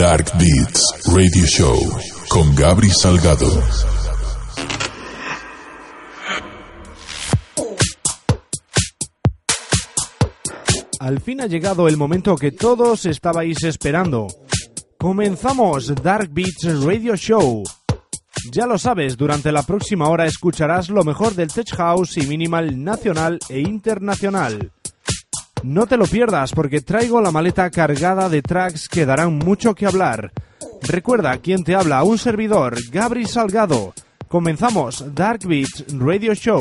Dark Beats Radio Show con Gabri Salgado. Al fin ha llegado el momento que todos estabais esperando. Comenzamos Dark Beats Radio Show. Ya lo sabes, durante la próxima hora escucharás lo mejor del Tech House y Minimal nacional e internacional. No te lo pierdas porque traigo la maleta cargada de tracks que darán mucho que hablar. Recuerda quién te habla, un servidor, Gabri Salgado. Comenzamos Dark Beats Radio Show.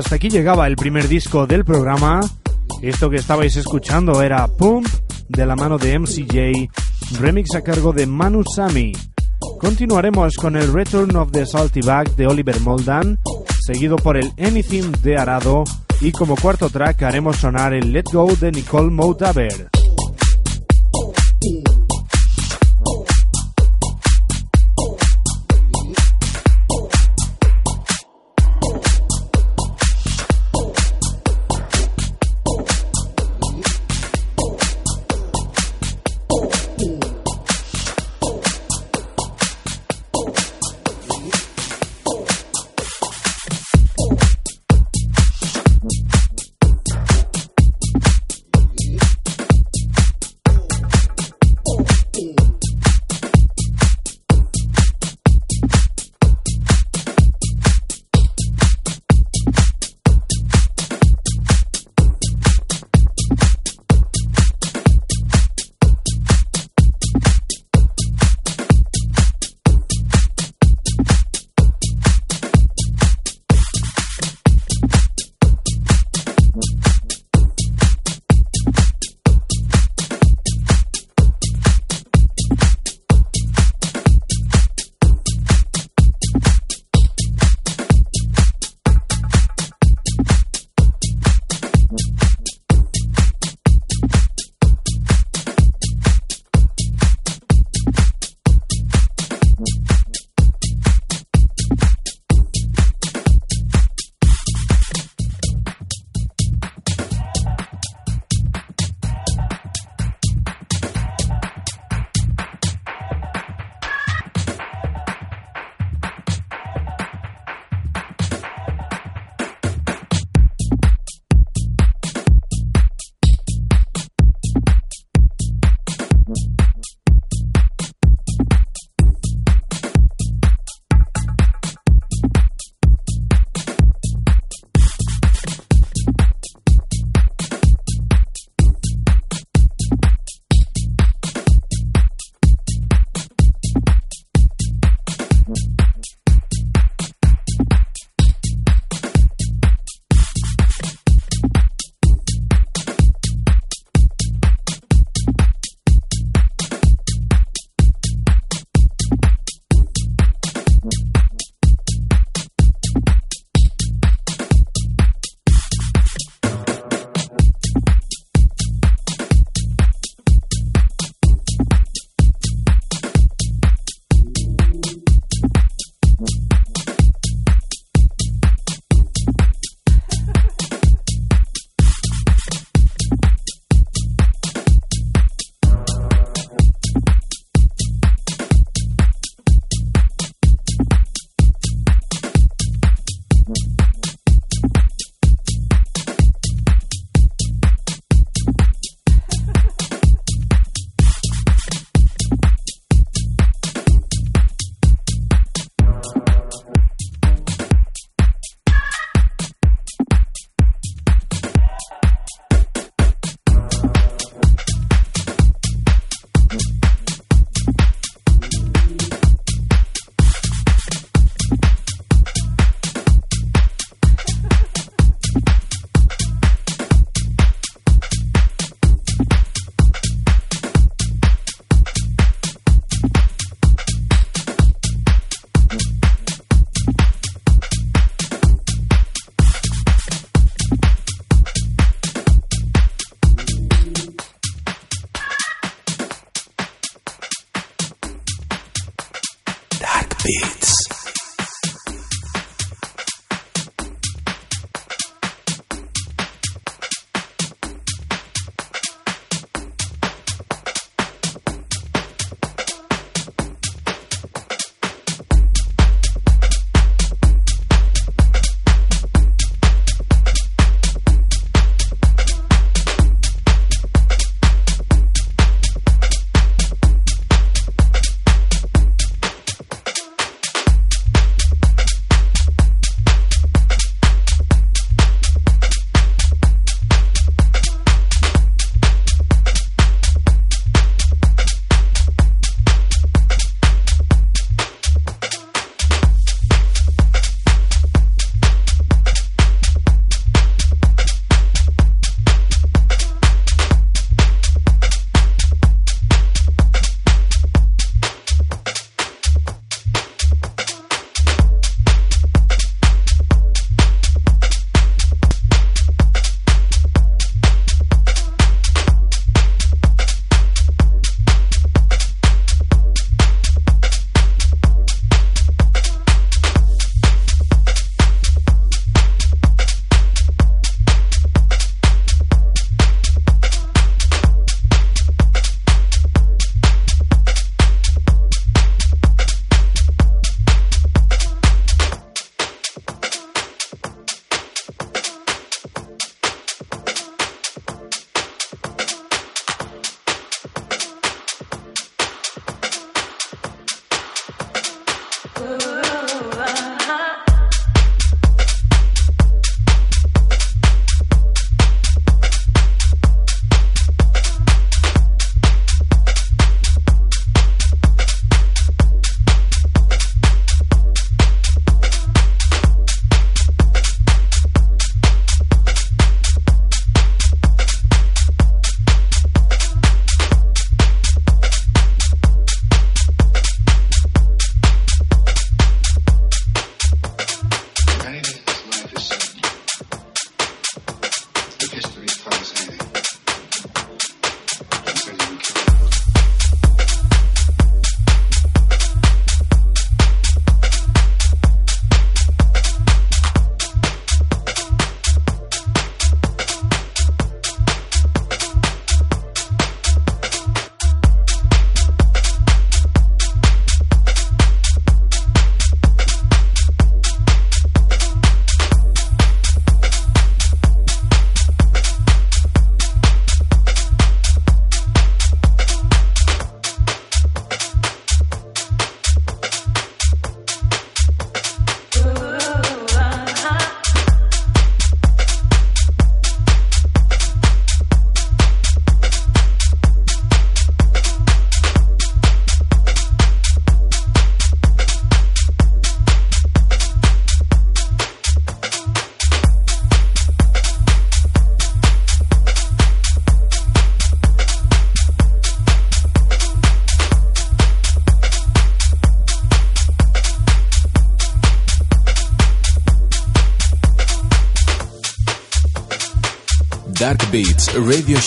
Hasta aquí llegaba el primer disco del programa. Esto que estabais escuchando era Pump de la mano de MCJ, remix a cargo de Manu Sami. Continuaremos con el Return of the Salty Bag de Oliver Moldan, seguido por el Anything de Arado y como cuarto track haremos sonar el Let Go de Nicole Moutaber.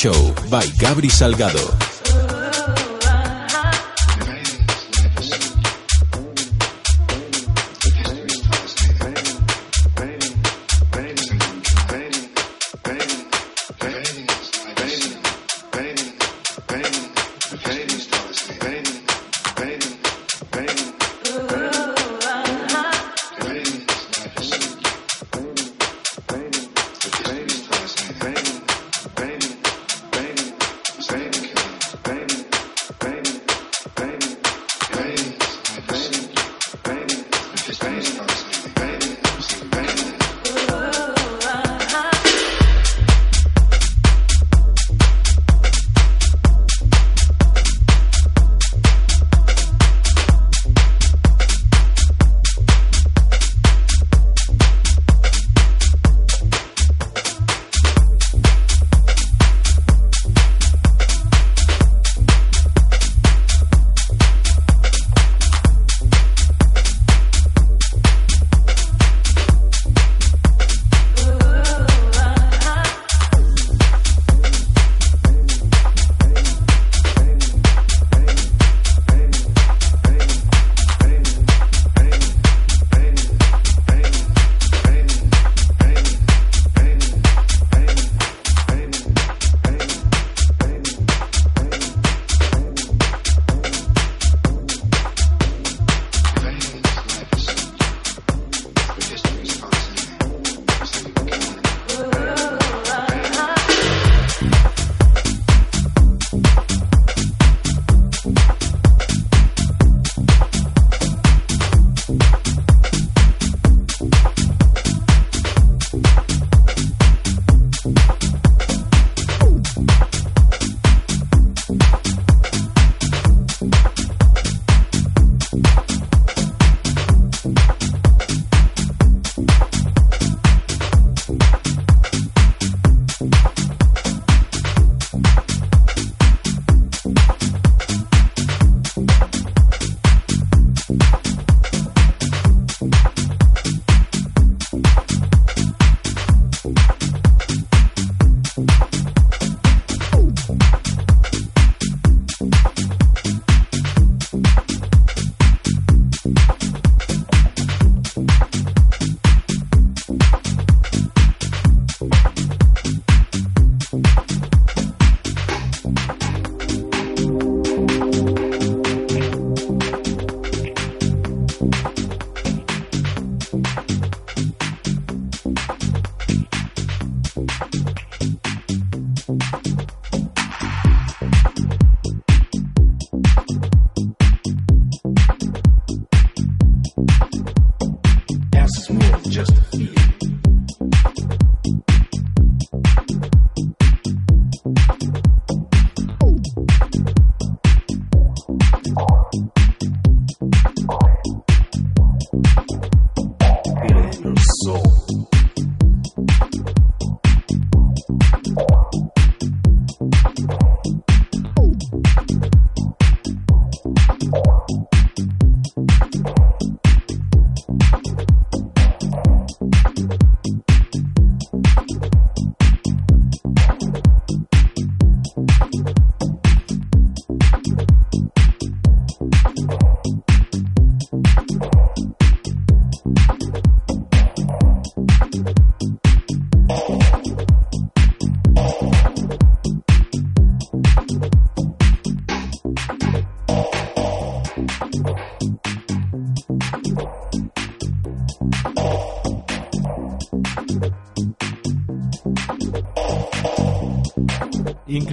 Show by Gabri Salgado.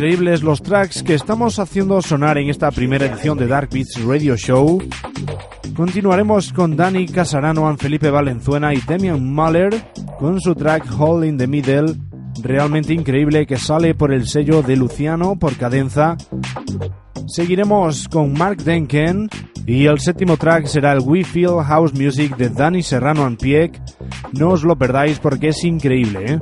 Increíbles los tracks que estamos haciendo sonar en esta primera edición de Dark Beats Radio Show. Continuaremos con Dani Casarano, Felipe Valenzuela y Demian Mahler con su track Hole in the Middle, realmente increíble que sale por el sello de Luciano por cadenza. Seguiremos con Mark Denken y el séptimo track será el We Feel House Music de Dani Serrano and Pieck. No os lo perdáis porque es increíble, ¿eh?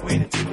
Wait to do.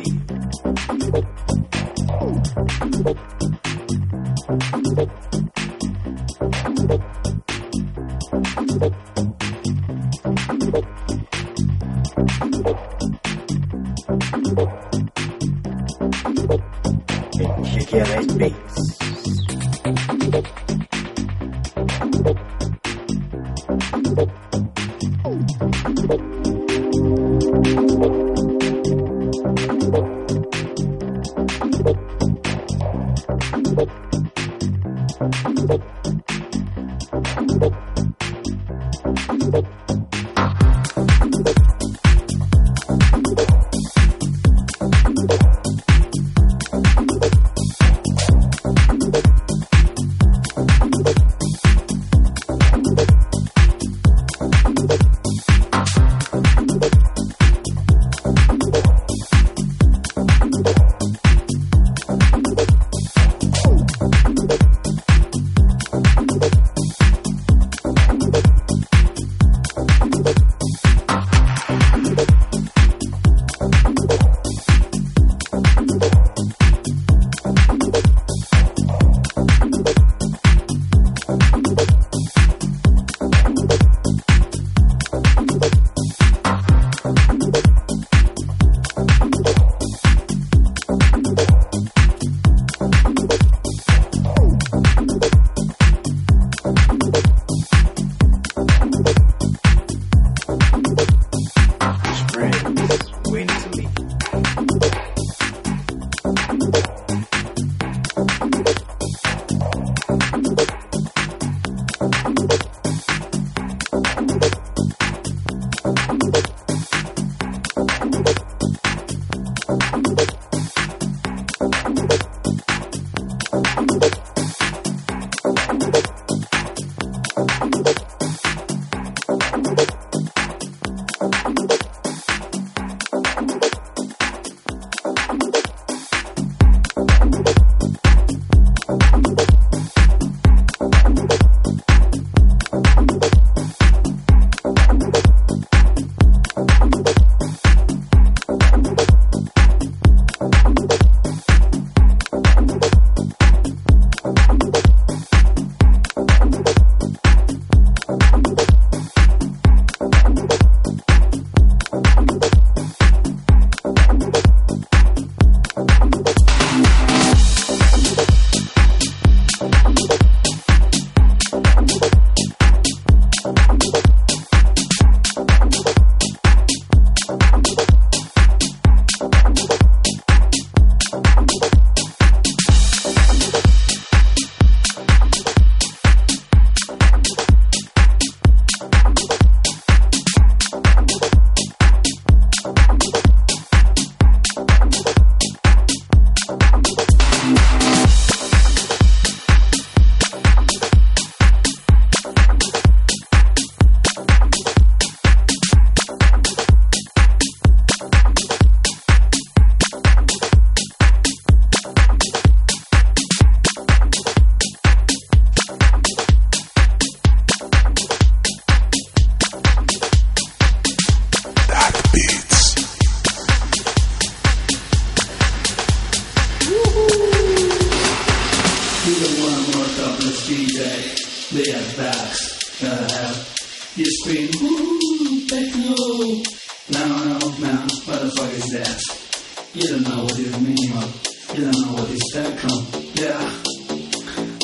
on the speed day. They have backs, gotta have. You scream, Ooh techno. Now, now, now, is that? You don't know what is minimal. You don't know what is techno. Yeah.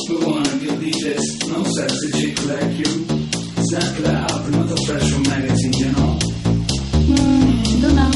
We wanna give DJs no sexy chick like you. It's not loud, not a fresh from magazine, you know. Mm, don't know.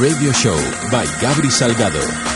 Radio Show by Gabri Salgado.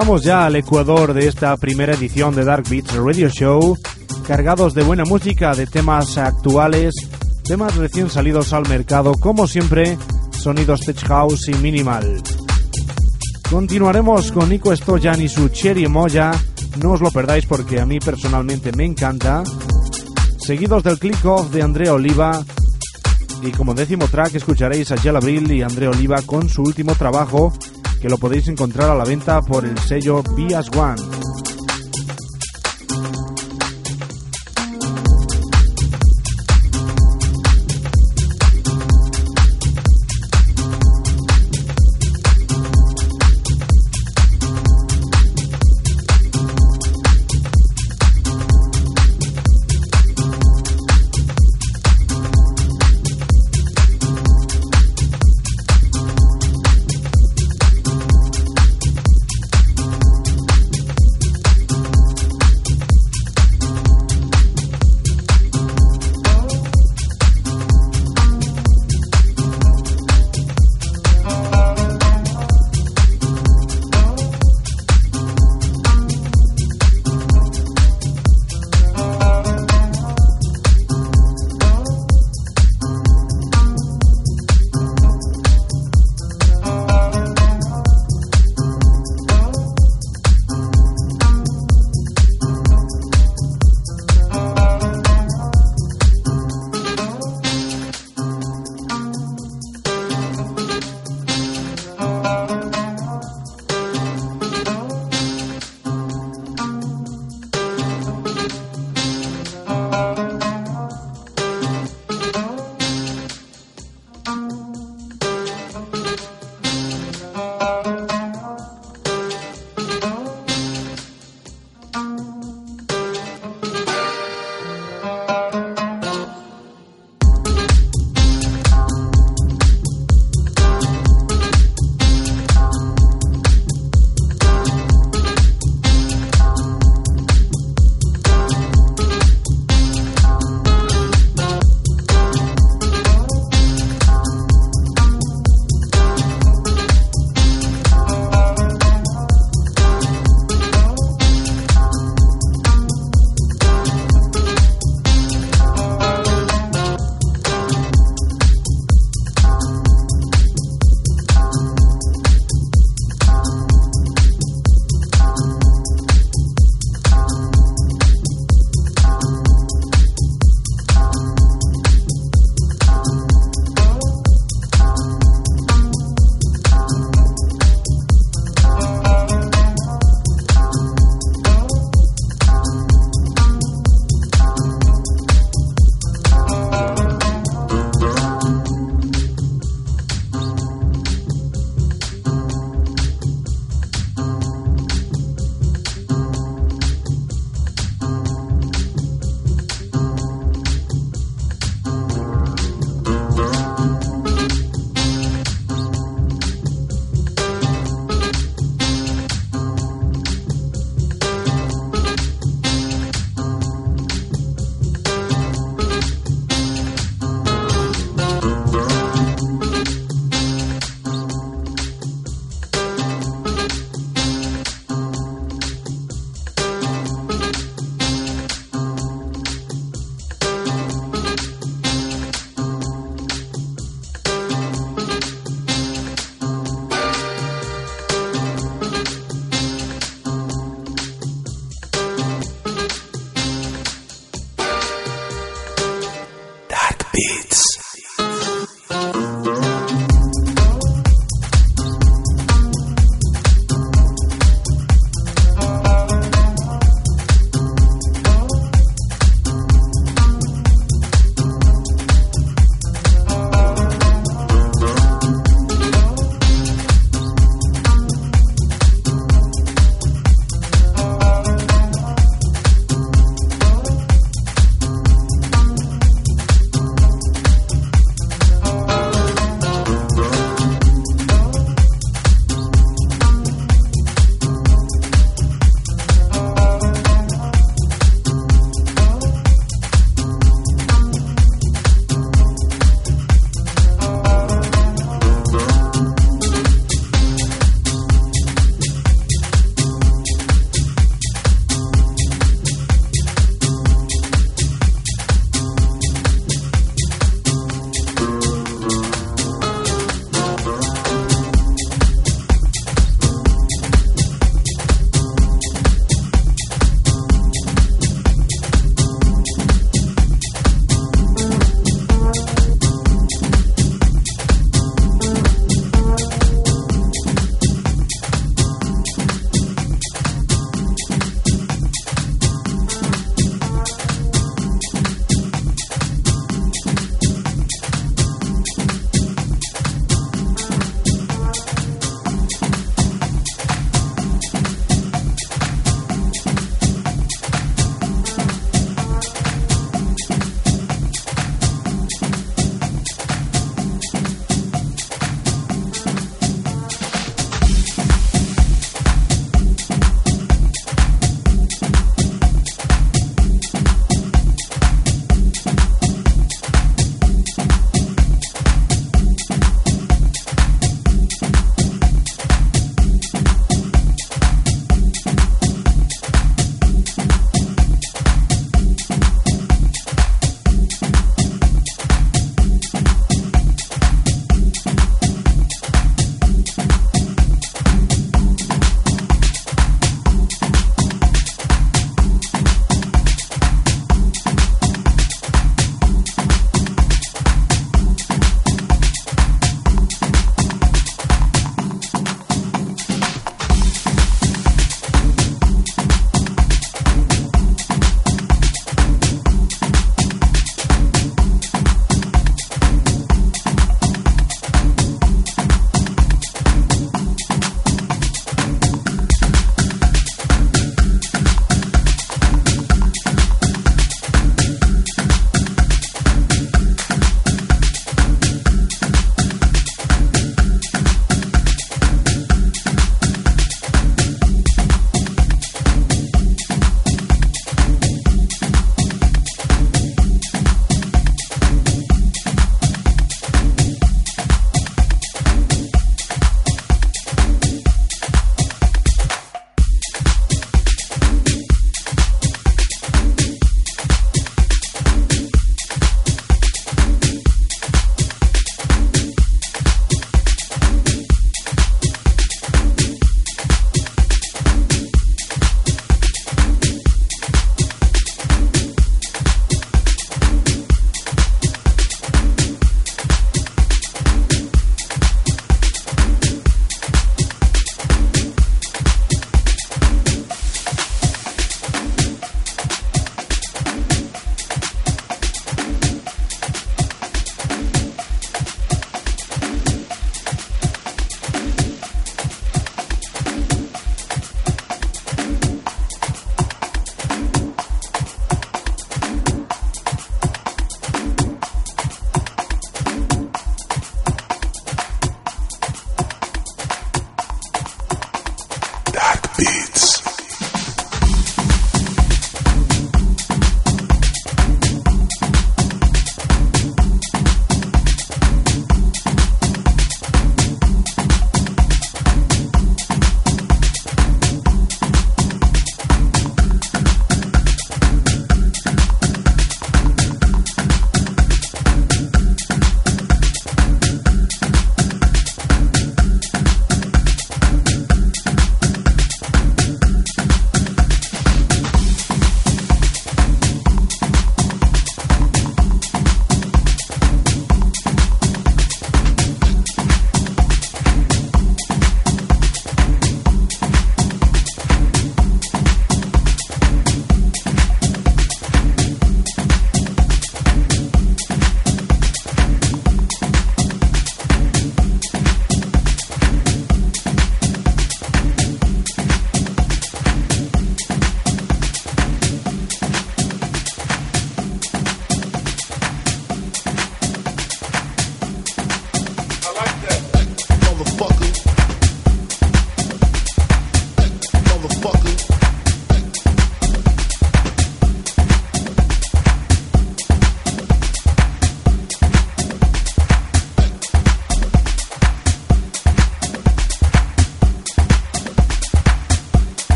Llegamos ya al ecuador de esta primera edición de Dark Beats Radio Show, cargados de buena música, de temas actuales, temas recién salidos al mercado, como siempre, sonidos tech house y minimal. Continuaremos con Nico Stoyan y su Cherry Moya, no os lo perdáis porque a mí personalmente me encanta. Seguidos del click off de Andrea Oliva, y como décimo track escucharéis a Jell Abril y Andrea Oliva con su último trabajo que lo podéis encontrar a la venta por el sello Bias One.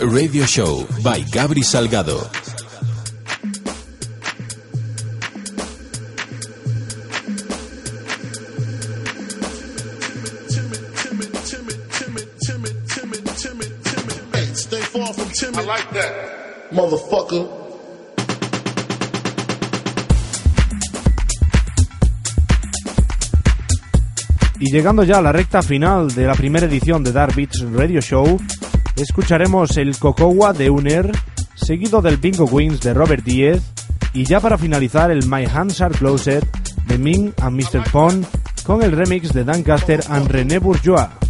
Radio Show by Gabri Salgado. Y llegando ya a la recta final de la primera edición de Dark Beats Radio Show, escucharemos el Cocoa de Uner, seguido del Bingo Wings de Robert Diez, y ya para finalizar el My Hands Are Closed de Ming and Mr. Pond con el remix de Dan Caster and René Bourgeois.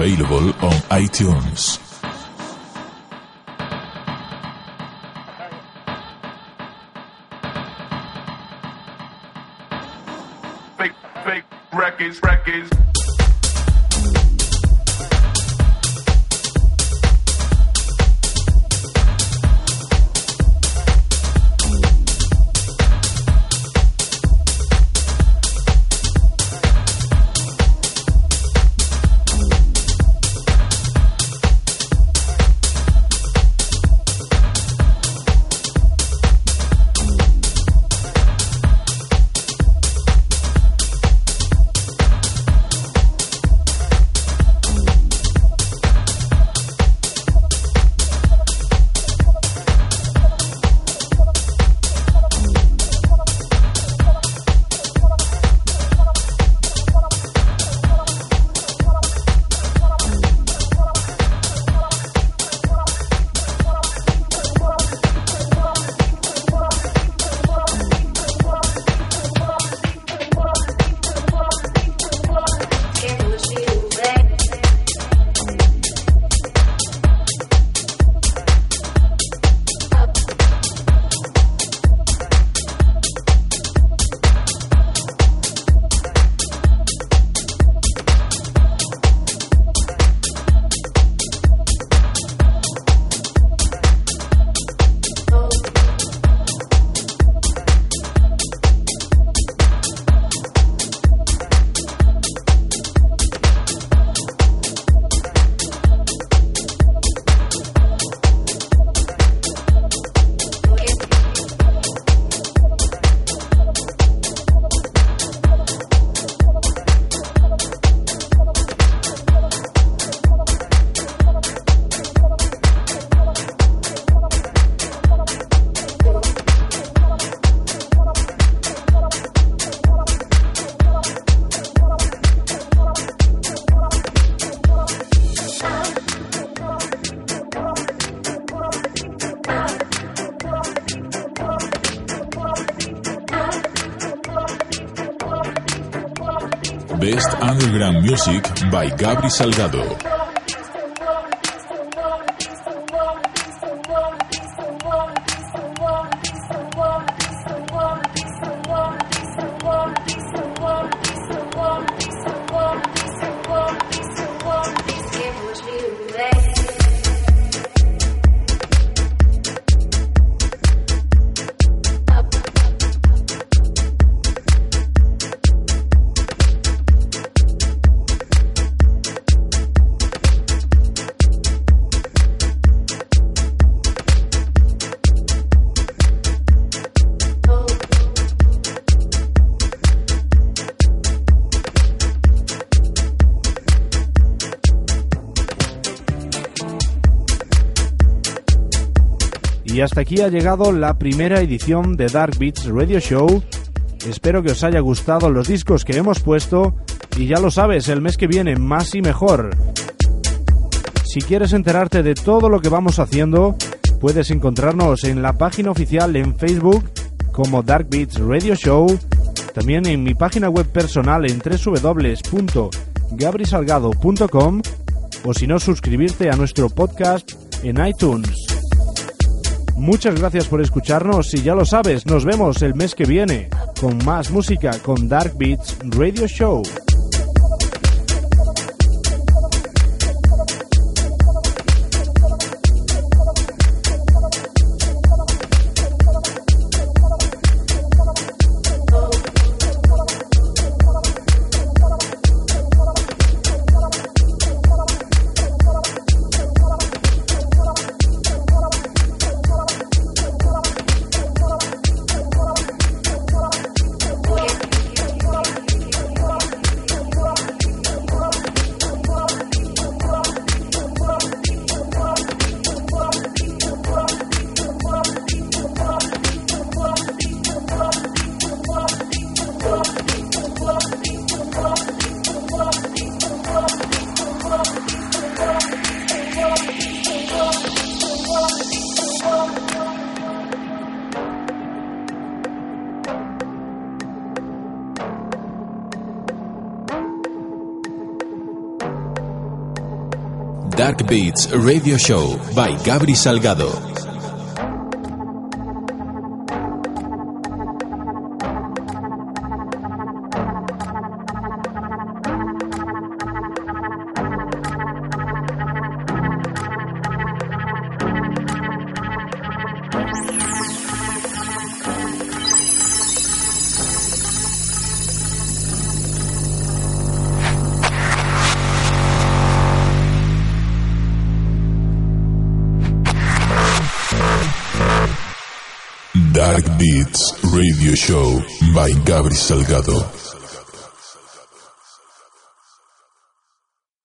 Available on iTunes. Fake, fake records, records. By Gabri Salgado. Aquí ha llegado la primera edición de Dark Beats Radio Show. Espero que os haya gustado los discos que hemos puesto y ya lo sabes, el mes que viene más y mejor. Si quieres enterarte de todo lo que vamos haciendo, puedes encontrarnos en la página oficial en Facebook como Dark Beats Radio Show, también en mi página web personal en www.gabrisalgado.com o si no suscribirte a nuestro podcast en iTunes. Muchas gracias por escucharnos y ya lo sabes, nos vemos el mes que viene con más música con Dark Beats Radio Show. Beats Radio Show by Gabri Salgado. Gabri Salgado.